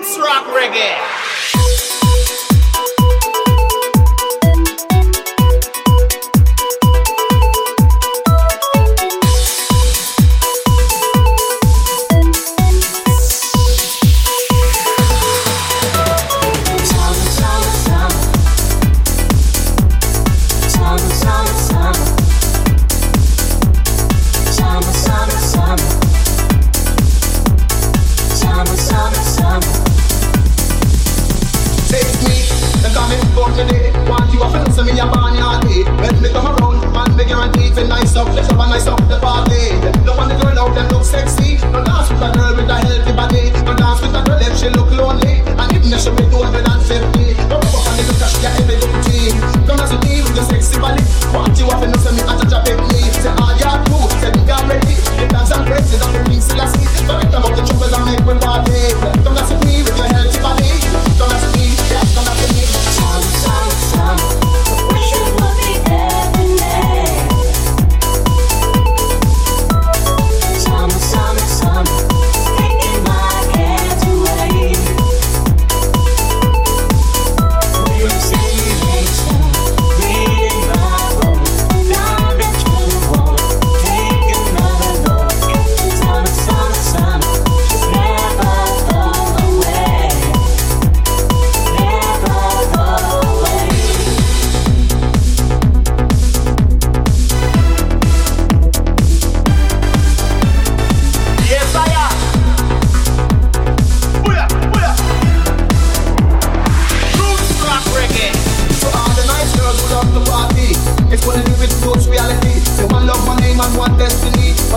roots rock reggae. even nice up, let's have a nice up the party. Don't want the girl out, them look sexy. No last with a girl with a healthy body.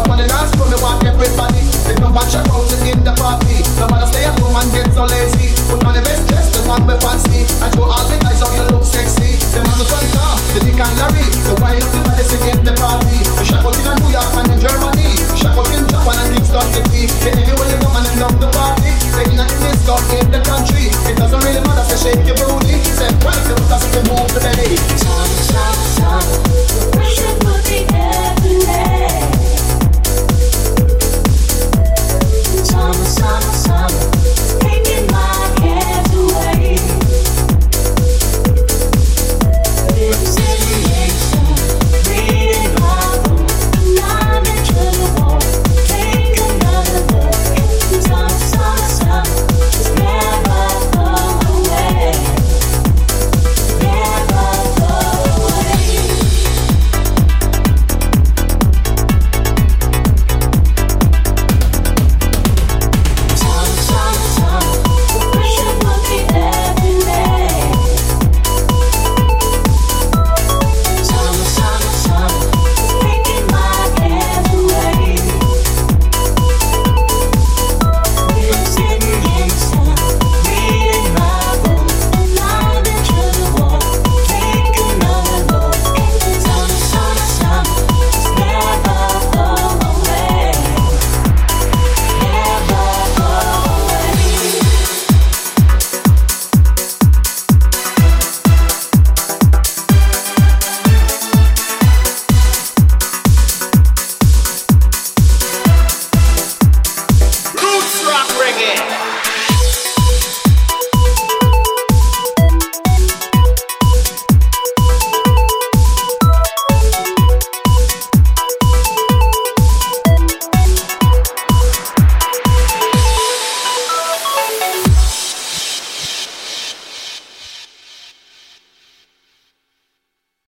Somebody dance for me, want everybody. They don't watch out in the party. Stay at home and get so lazy. Put on the best dress, the one we fancy. I